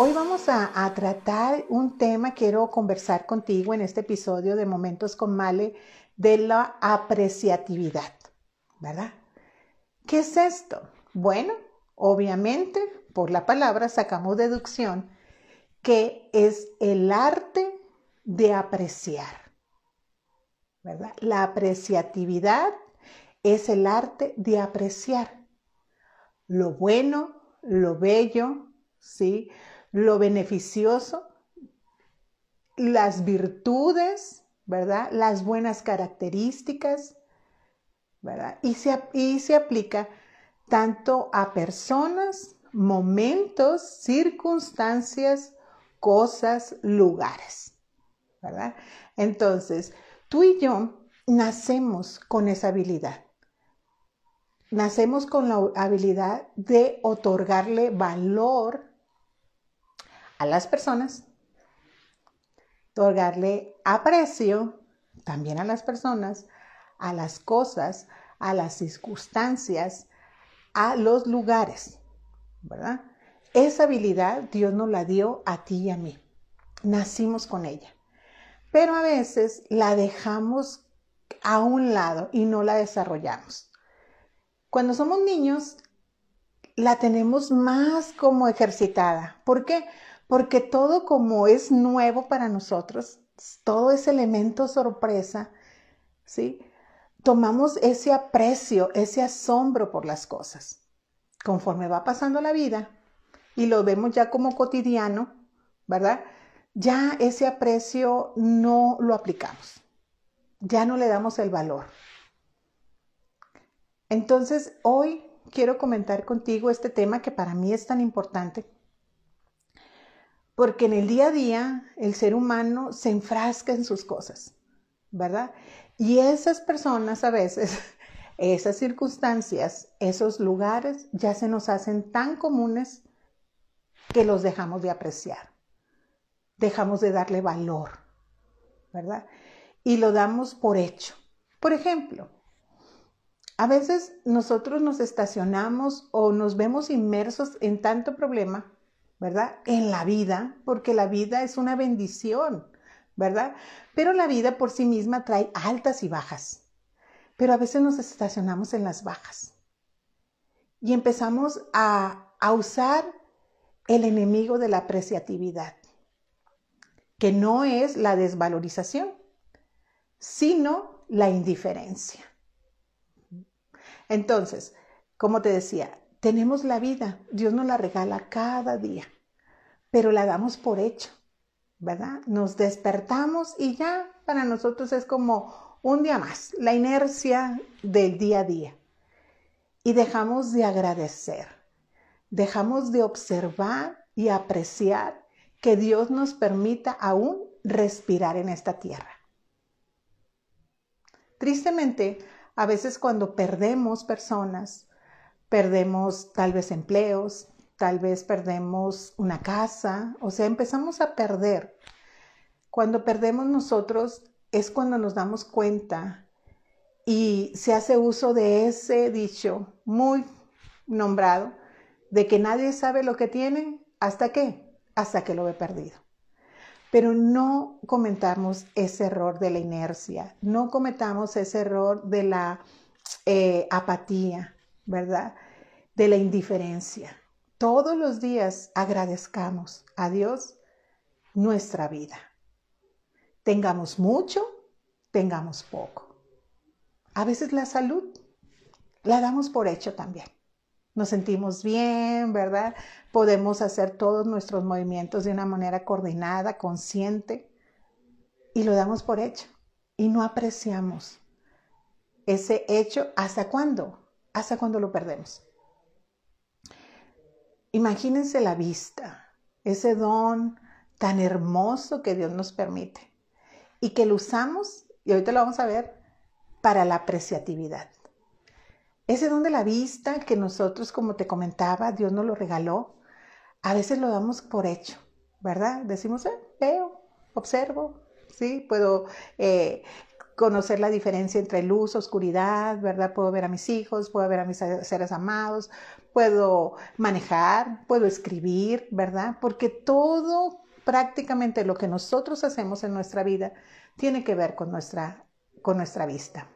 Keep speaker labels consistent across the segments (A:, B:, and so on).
A: hoy vamos a, tratar un tema, quiero conversar contigo en este episodio de Momentos con Male, de la apreciatividad, ¿verdad? ¿Qué es esto? Bueno, obviamente, por la palabra sacamos deducción que es el arte de apreciar, ¿verdad? La apreciatividad es el arte de apreciar lo bueno, lo bello, ¿sí? Lo beneficioso, las virtudes, ¿verdad? Las buenas características, ¿verdad? Y se, y se aplica tanto a personas, momentos, circunstancias, cosas, lugares, ¿verdad? Entonces, tú y yo nacemos con esa habilidad. Nacemos con la habilidad de otorgarle valor a las personas, otorgarle aprecio también a las personas, a las cosas, a las circunstancias, a los lugares, ¿verdad? Esa habilidad Dios nos la dio a ti y a mí. Nacimos con ella. Pero a veces la dejamos a un lado y no la desarrollamos. Cuando somos niños, la tenemos más como ejercitada. ¿Por qué? Porque todo como es nuevo para nosotros, todo ese elemento sorpresa, ¿sí? Tomamos ese aprecio, ese asombro por las cosas. Conforme va pasando la vida y lo vemos ya como cotidiano, ¿verdad? Ya ese aprecio no lo aplicamos, ya no le damos el valor. Entonces, hoy quiero comentar contigo este tema que para mí es tan importante porque en el día a día el ser humano se enfrasca en sus cosas, ¿verdad? Y esas personas a veces, esas circunstancias, esos lugares ya se nos hacen tan comunes que los dejamos de apreciar, dejamos de darle valor, ¿verdad? Y lo damos por hecho. Por ejemplo, a veces nosotros nos estacionamos o nos vemos inmersos en tanto problema ¿verdad? En la vida, porque la vida es una bendición, ¿verdad? Pero la vida por sí misma trae altas y bajas. Pero a veces nos estacionamos en las bajas y empezamos a, a usar el enemigo de la apreciatividad, que no es la desvalorización, sino la indiferencia. Entonces, como te decía, tenemos la vida, Dios nos la regala cada día, pero la damos por hecho, ¿verdad? Nos despertamos y ya para nosotros es como un día más, la inercia del día a día. Y dejamos de agradecer, dejamos de observar y apreciar que Dios nos permita aún respirar en esta tierra. Tristemente, a veces cuando perdemos personas, perdemos tal vez empleos, tal vez perdemos una casa, o sea, empezamos a perder. Cuando perdemos nosotros es cuando nos damos cuenta y se hace uso de ese dicho muy nombrado de que nadie sabe lo que tiene hasta qué, hasta que lo ve perdido. Pero no cometamos ese error de la inercia, no cometamos ese error de la eh, apatía, ¿verdad? De la indiferencia. Todos los días agradezcamos a Dios nuestra vida. Tengamos mucho, tengamos poco. A veces la salud la damos por hecho también. Nos sentimos bien, ¿verdad? Podemos hacer todos nuestros movimientos de una manera coordinada, consciente, y lo damos por hecho. Y no apreciamos ese hecho hasta cuándo, hasta cuando lo perdemos. Imagínense la vista, ese don tan hermoso que Dios nos permite y que lo usamos, y ahorita lo vamos a ver, para la apreciatividad. Ese don de la vista que nosotros, como te comentaba, Dios nos lo regaló, a veces lo damos por hecho, ¿verdad? Decimos, eh, veo, observo, ¿sí? Puedo eh, conocer la diferencia entre luz, oscuridad, ¿verdad? Puedo ver a mis hijos, puedo ver a mis seres amados, puedo manejar, puedo escribir, ¿verdad? Porque todo prácticamente lo que nosotros hacemos en nuestra vida tiene que ver con nuestra, con nuestra vista.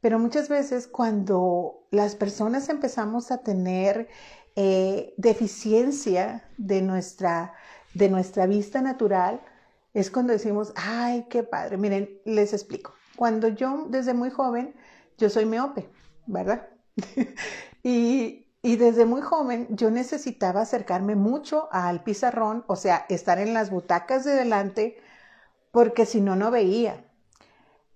A: Pero muchas veces cuando las personas empezamos a tener eh, deficiencia de nuestra, de nuestra vista natural, es cuando decimos, ay, qué padre. Miren, les explico. Cuando yo, desde muy joven, yo soy miope, ¿verdad? y, y desde muy joven yo necesitaba acercarme mucho al pizarrón, o sea, estar en las butacas de delante, porque si no, no veía.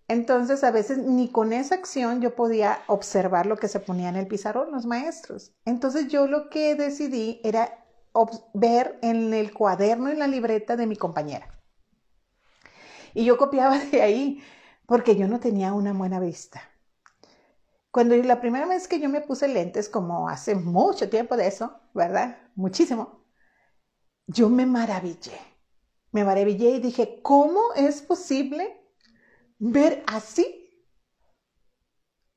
A: Entonces, a veces ni con esa acción yo podía observar lo que se ponía en el pizarrón los maestros. Entonces, yo lo que decidí era ver en el cuaderno y la libreta de mi compañera. Y yo copiaba de ahí porque yo no tenía una buena vista. Cuando la primera vez que yo me puse lentes, como hace mucho tiempo de eso, ¿verdad? Muchísimo, yo me maravillé. Me maravillé y dije, ¿cómo es posible ver así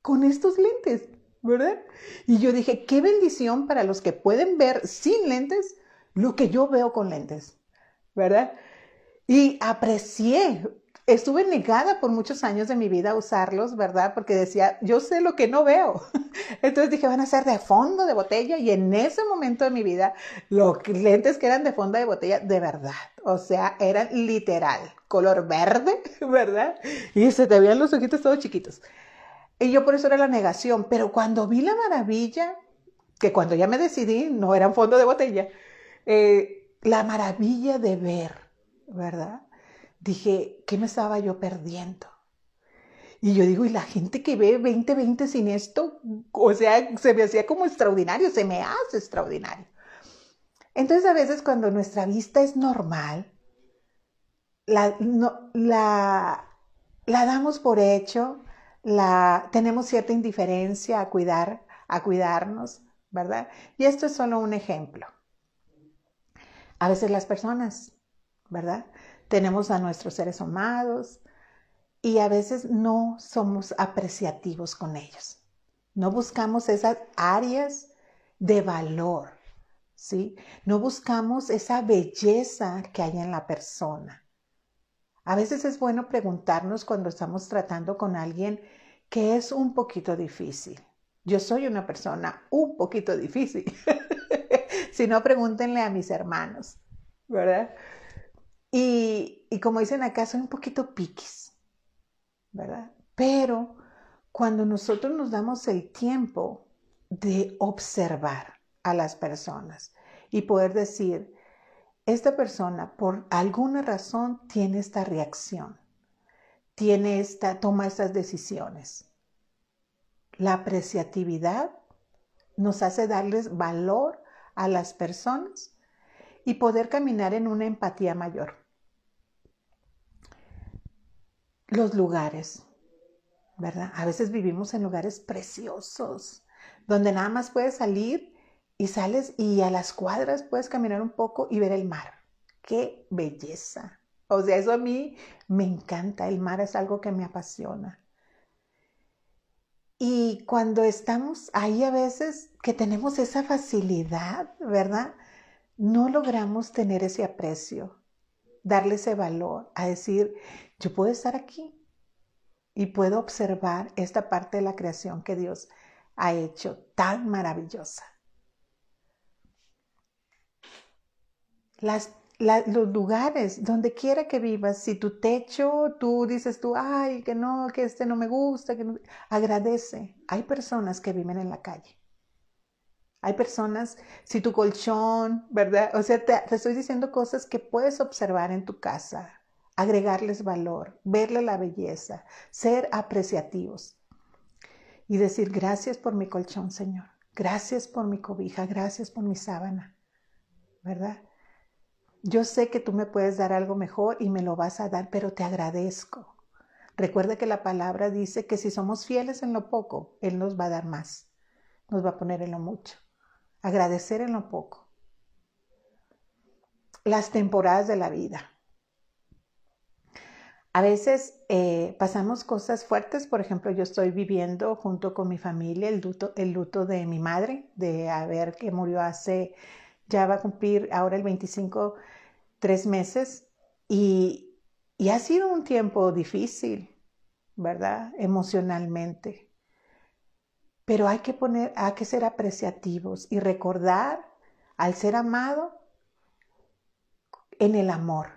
A: con estos lentes? ¿Verdad? Y yo dije, qué bendición para los que pueden ver sin lentes lo que yo veo con lentes, ¿verdad? Y aprecié, estuve negada por muchos años de mi vida a usarlos, ¿verdad? Porque decía, yo sé lo que no veo. Entonces dije, van a ser de fondo de botella. Y en ese momento de mi vida, los lentes que eran de fondo de botella, de verdad. O sea, eran literal, color verde, ¿verdad? Y se te veían los ojitos todos chiquitos. Y yo por eso era la negación. Pero cuando vi la maravilla, que cuando ya me decidí, no eran fondo de botella, eh, la maravilla de ver ¿verdad? Dije, ¿qué me estaba yo perdiendo? Y yo digo, ¿y la gente que ve 2020 sin esto? O sea, se me hacía como extraordinario, se me hace extraordinario. Entonces a veces cuando nuestra vista es normal, la, la, la damos por hecho, la, tenemos cierta indiferencia a cuidar, a cuidarnos, ¿verdad? Y esto es solo un ejemplo. A veces las personas ¿verdad? Tenemos a nuestros seres amados y a veces no somos apreciativos con ellos. No buscamos esas áreas de valor, ¿sí? No buscamos esa belleza que hay en la persona. A veces es bueno preguntarnos cuando estamos tratando con alguien que es un poquito difícil. Yo soy una persona un poquito difícil. si no, pregúntenle a mis hermanos, ¿verdad? Y, como dicen acá, soy un poquito piquis, ¿verdad? Pero cuando nosotros nos damos el tiempo de observar a las personas y poder decir, esta persona por alguna razón tiene esta reacción, tiene esta, toma estas decisiones. La apreciatividad nos hace darles valor a las personas y poder caminar en una empatía mayor. Los lugares, ¿verdad? A veces vivimos en lugares preciosos, donde nada más puedes salir y sales y a las cuadras puedes caminar un poco y ver el mar. ¡Qué belleza! O sea, eso a mí me encanta. El mar es algo que me apasiona. Y cuando estamos ahí a veces que tenemos esa facilidad, ¿verdad? no logramos tener ese aprecio, darle ese valor, a decir, yo puedo estar aquí y puedo observar esta parte de la creación que Dios ha hecho tan maravillosa. Las, los lugares, donde quiera que vivas, si tu techo, tú dices tú, ay, que no, que este no me gusta, que no, agradece. Hay personas que viven en la calle hay personas, si tu colchón, ¿verdad? O sea, te, estoy diciendo cosas que puedes observar en tu casa, agregarles valor, verle la belleza, ser apreciativos y decir gracias por mi colchón, Señor, gracias por mi cobija, gracias por mi sábana, ¿verdad? Yo sé que tú me puedes dar algo mejor y me lo vas a dar, pero te agradezco. Recuerda que la palabra dice que si somos fieles en lo poco, Él nos va a dar más, nos va a poner en lo mucho agradecer en lo poco. Las temporadas de la vida. A veces eh, pasamos cosas fuertes, por ejemplo, yo estoy viviendo junto con mi familia el luto, el luto de mi madre, de haber que murió hace, ya va a cumplir ahora el 25, tres meses, y, y ha sido un tiempo difícil, ¿verdad? Emocionalmente. Pero hay que poner, hay que ser apreciativos y recordar al ser amado en el amor,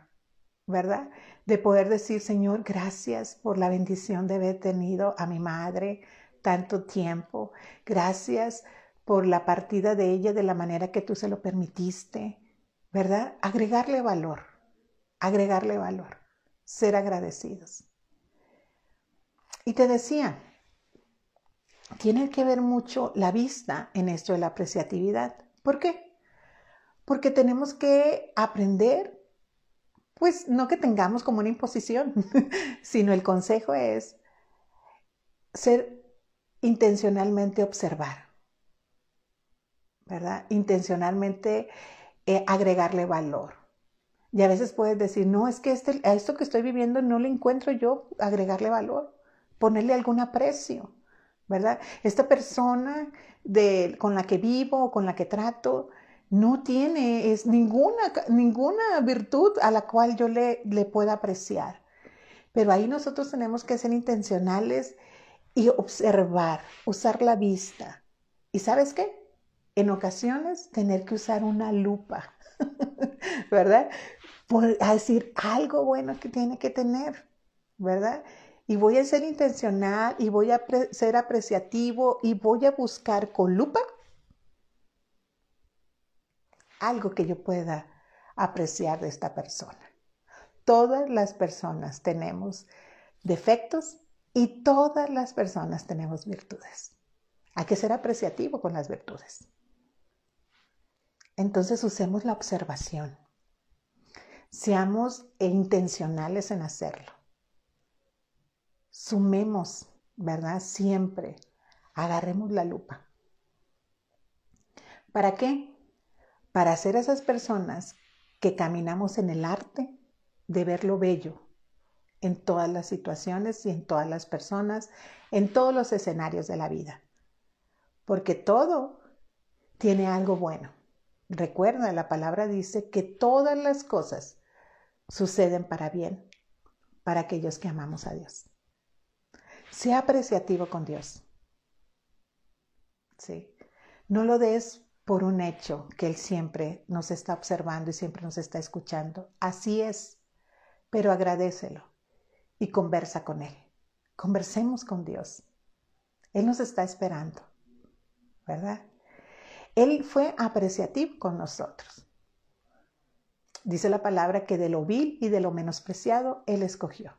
A: ¿verdad? De poder decir, Señor, gracias por la bendición de haber tenido a mi madre tanto tiempo. Gracias por la partida de ella de la manera que tú se lo permitiste, ¿verdad? Agregarle valor, agregarle valor, ser agradecidos. Y te decía, tiene que ver mucho la vista en esto de la apreciatividad. ¿Por qué? porque tenemos que aprender, pues no que tengamos como una imposición, sino el consejo es ser intencionalmente observar, ¿verdad? Intencionalmente eh, agregarle valor. Y a veces puedes decir, no, es que este, a esto que estoy viviendo no le encuentro yo agregarle valor, ponerle algún aprecio, ¿verdad? Esta persona de, con la que vivo con la que trato, no tiene es ninguna, ninguna virtud a la cual yo le, le pueda apreciar. Pero ahí nosotros tenemos que ser intencionales y observar, usar la vista. ¿Y sabes qué? En ocasiones tener que usar una lupa, ¿verdad? Por decir algo bueno que tiene que tener, ¿verdad? Y voy a ser intencional y voy a ser apreciativo y voy a buscar con lupa algo que yo pueda apreciar de esta persona. Todas las personas tenemos defectos y todas las personas tenemos virtudes. Hay que ser apreciativo con las virtudes. Entonces usemos la observación. Seamos intencionales en hacerlo. Sumemos, ¿verdad? Siempre. Agarremos la lupa. ¿Para qué? Para ser esas personas que caminamos en el arte de ver lo bello en todas las situaciones y en todas las personas, en todos los escenarios de la vida. Porque todo tiene algo bueno. Recuerda, la palabra dice que todas las cosas suceden para bien para aquellos que amamos a Dios. Sea apreciativo con Dios. ¿Sí? No lo des por un hecho que Él siempre nos está observando y siempre nos está escuchando. Así es, pero agradecelo y conversa con Él. Conversemos con Dios. Él nos está esperando, ¿verdad? Él fue apreciativo con nosotros. Dice la palabra que de lo vil y de lo menospreciado Él escogió.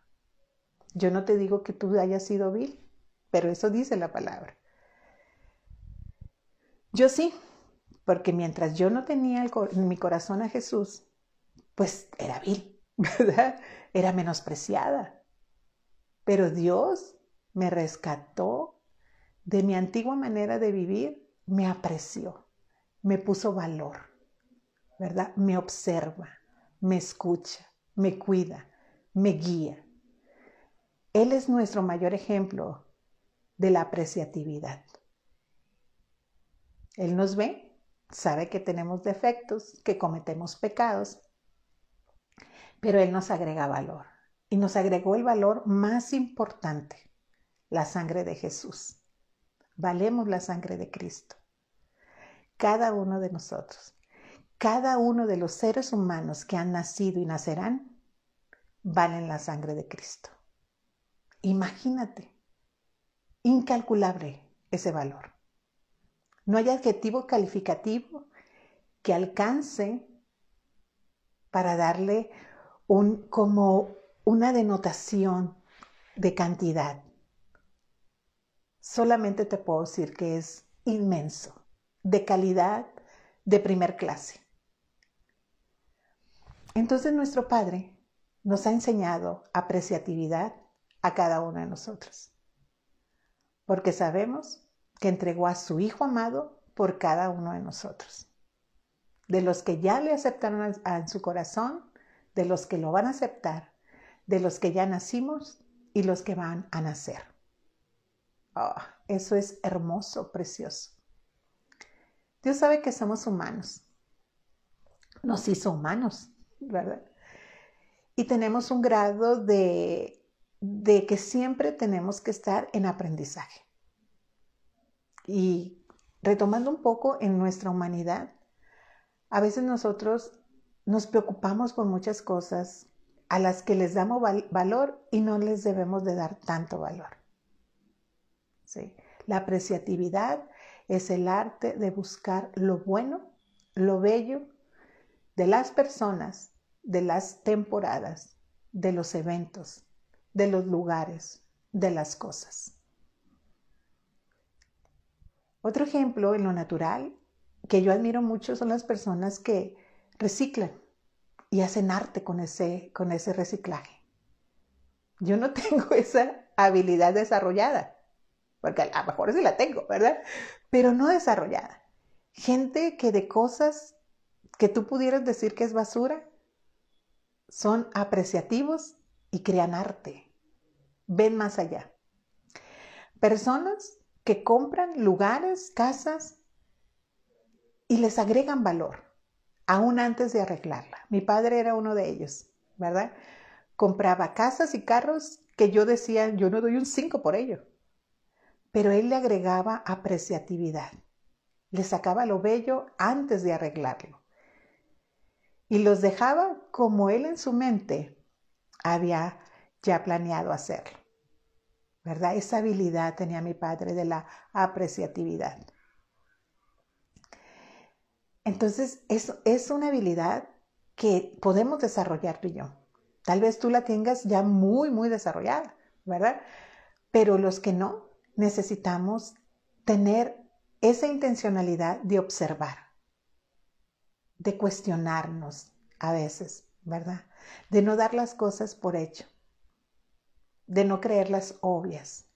A: Yo no te digo que tú hayas sido vil, pero eso dice la palabra. Yo sí, porque mientras yo no tenía en mi corazón a Jesús, pues era vil, ¿verdad? Era menospreciada. Pero Dios me rescató de mi antigua manera de vivir, me apreció, me puso valor, ¿verdad? Me observa, me escucha, me cuida, me guía. Él es nuestro mayor ejemplo de la apreciatividad. Él nos ve sabe que tenemos defectos, que cometemos pecados, pero Él nos agrega valor. Y nos agregó el valor más importante, la sangre de Jesús. Valemos la sangre de Cristo. Cada uno de nosotros, cada uno de los seres humanos que han nacido y nacerán, valen la sangre de Cristo. Imagínate, incalculable ese valor. No hay adjetivo calificativo que alcance para darle como una denotación de cantidad. Solamente te puedo decir que es inmenso, de calidad de primer clase. Entonces nuestro Padre nos ha enseñado apreciatividad a cada uno de nosotros, porque sabemos que entregó a su Hijo amado por cada uno de nosotros. De los que ya le aceptaron en su corazón, de los que lo van a aceptar, de los que ya nacimos y los que van a nacer. Oh, eso es hermoso, precioso. Dios sabe que somos humanos. Nos hizo humanos, ¿verdad? Y tenemos un grado de, de que siempre tenemos que estar en aprendizaje. Y retomando un poco en nuestra humanidad, a veces nosotros nos preocupamos por muchas cosas a las que les damos valor y no les debemos de dar tanto valor. ¿Sí? La apreciatividad es el arte de buscar lo bueno, lo bello de las personas, de las temporadas, de los eventos, de los lugares, de las cosas. Otro ejemplo en lo natural que yo admiro mucho son las personas que reciclan y hacen arte con ese, con ese reciclaje. Yo no tengo esa habilidad desarrollada, porque a lo mejor sí la tengo, ¿verdad? Pero no desarrollada. Gente que de cosas que tú pudieras decir que es basura, son apreciativos y crean arte, ven más allá. Personas que compran lugares, casas y les agregan valor, aún antes de arreglarla. Mi padre era uno de ellos, ¿verdad? Compraba casas y carros que yo decía, yo no doy un 5 por ello, pero él le agregaba apreciatividad, le sacaba lo bello antes de arreglarlo y los dejaba como él en su mente había ya planeado hacerlo. ¿Verdad? Esa habilidad tenía mi padre de la apreciatividad. Entonces, eso es una habilidad que podemos desarrollar tú y yo. Tal vez tú la tengas ya muy, muy desarrollada, ¿verdad? Pero los que no, necesitamos tener esa intencionalidad de observar, de cuestionarnos a veces, ¿verdad? De no dar las cosas por hecho, de no creerlas obvias.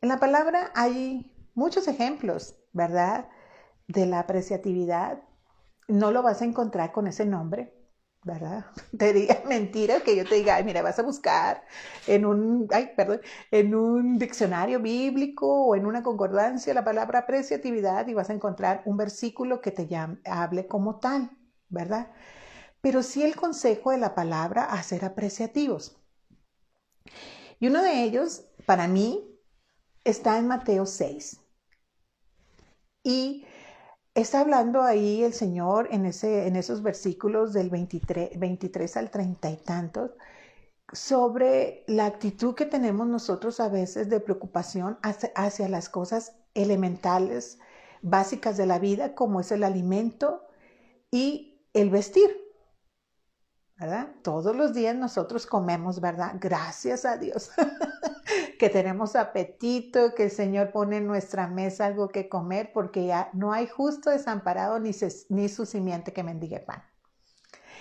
A: En la palabra hay muchos ejemplos, ¿verdad? de la apreciatividad, no lo vas a encontrar con ese nombre, ¿verdad? Te diga mentira que yo te diga, mira, vas a buscar en un, ay, perdón, en un diccionario bíblico o en una concordancia la palabra apreciatividad y vas a encontrar un versículo que te hable como tal, ¿verdad? Pero sí el consejo de la palabra a ser apreciativos. Y uno de ellos, para mí, está en Mateo 6. Y Está hablando ahí el Señor en, ese, en esos versículos del 23, 23 al 30 y tantos sobre la actitud que tenemos nosotros a veces de preocupación hacia, hacia las cosas elementales, básicas de la vida, como es el alimento y el vestir. Todos los días nosotros comemos, ¿verdad? Gracias a Dios que tenemos apetito, que el Señor pone en nuestra mesa algo que comer, porque ya no hay justo desamparado ni, su simiente que mendigue pan.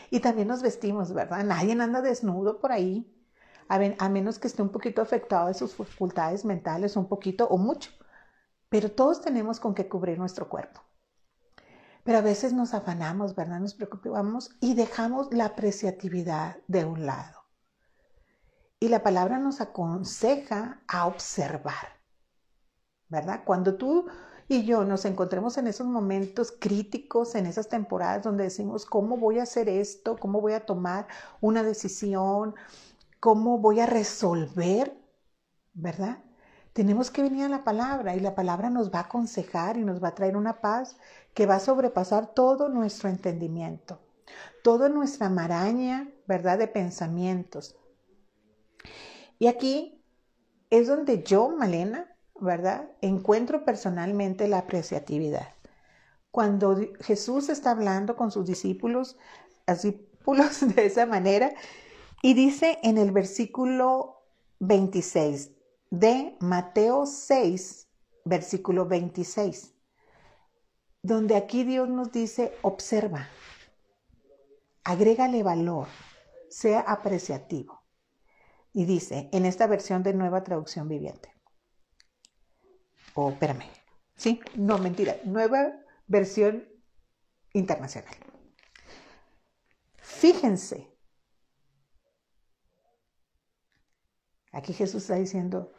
A: Y también nos vestimos, ¿verdad? Nadie anda desnudo por ahí, a menos que esté un poquito afectado de sus facultades mentales, un poquito o mucho. Pero todos tenemos con qué cubrir nuestro cuerpo. Pero a veces nos afanamos, ¿verdad? Nos preocupamos y dejamos la apreciatividad de un lado. Y la palabra nos aconseja a observar, ¿verdad? Cuando tú y yo nos encontremos en esos momentos críticos, en esas temporadas donde decimos, ¿cómo voy a hacer esto? ¿Cómo voy a tomar una decisión? ¿Cómo voy a resolver? ¿Verdad? Tenemos que venir a la palabra y la palabra nos va a aconsejar y nos va a traer una paz que va a sobrepasar todo nuestro entendimiento, toda nuestra maraña, ¿verdad?, de pensamientos. Y aquí es donde yo, Malena, ¿verdad?, encuentro personalmente la apreciatividad. Cuando Jesús está hablando con sus discípulos, discípulos de esa manera, y dice en el versículo 26 de Mateo 6, versículo 26 donde aquí Dios nos dice, observa, agrégale valor, sea apreciativo. Y dice, en esta versión de nueva traducción viviente. O, oh, espérame, sí, no, mentira, nueva versión internacional. Fíjense Aquí Jesús está diciendo,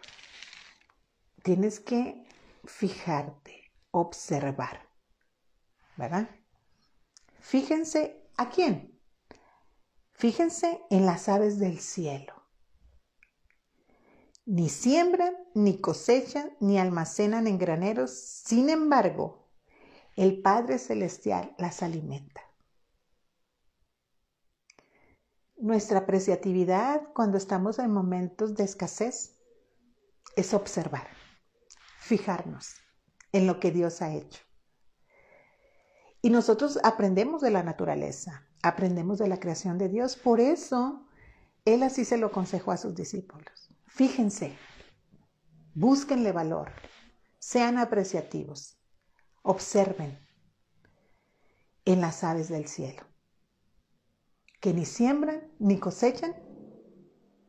A: tienes que fijarte, observar, ¿verdad? Fíjense a quién. Fíjense en las aves del cielo. Ni siembran, ni cosechan, ni almacenan en graneros. Sin embargo, el Padre Celestial las alimenta. Nuestra apreciatividad cuando estamos en momentos de escasez es observar, fijarnos en lo que Dios ha hecho. Y nosotros aprendemos de la naturaleza, aprendemos de la creación de Dios. Por eso, Él así se lo aconsejó a sus discípulos. Fíjense, búsquenle valor, sean apreciativos, observen en las aves del cielo que ni siembran, ni cosechan,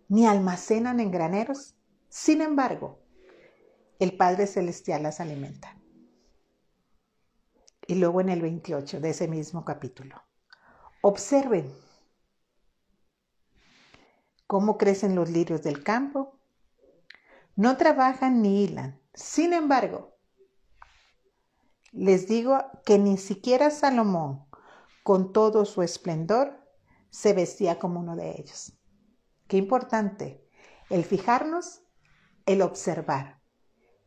A: ni almacenan en graneros. Sin embargo, el Padre Celestial las alimenta. Y luego en el 28 de ese mismo capítulo. Observen cómo crecen los lirios del campo. No trabajan ni hilan. Sin embargo, les digo que ni siquiera Salomón, con todo su esplendor, se vestía como uno de ellos. Qué importante el fijarnos, el observar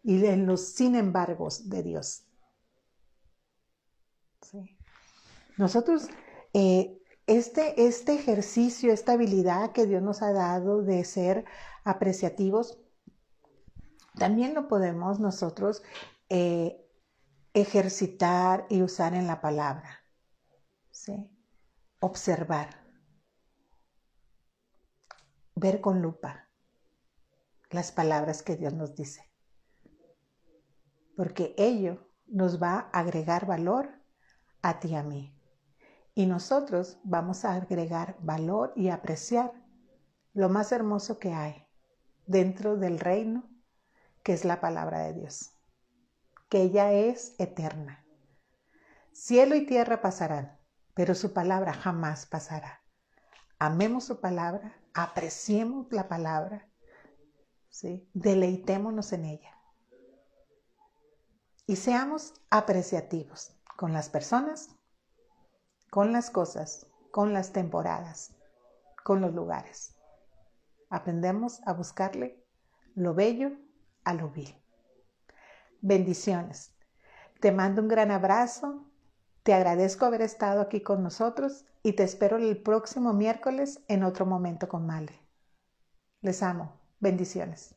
A: y en los sin embargo de Dios. Nosotros, eh, este, este ejercicio, esta habilidad que Dios nos ha dado de ser apreciativos, también lo podemos nosotros eh, ejercitar y usar en la palabra. Observar ver con lupa las palabras que Dios nos dice. Porque ello nos va a agregar valor a ti y a mí. Y nosotros vamos a agregar valor y apreciar lo más hermoso que hay dentro del reino, que es la palabra de Dios, que ella es eterna. Cielo y tierra pasarán, pero su palabra jamás pasará. Amemos su palabra, apreciemos la palabra, ¿sí? deleitémonos en ella. Y seamos apreciativos con las personas, con las cosas, con las temporadas, con los lugares. Aprendemos a buscarle lo bello a lo vil. Bendiciones. Te mando un gran abrazo. Te agradezco haber estado aquí con nosotros y te espero el próximo miércoles en otro momento con Male. Les amo. Bendiciones.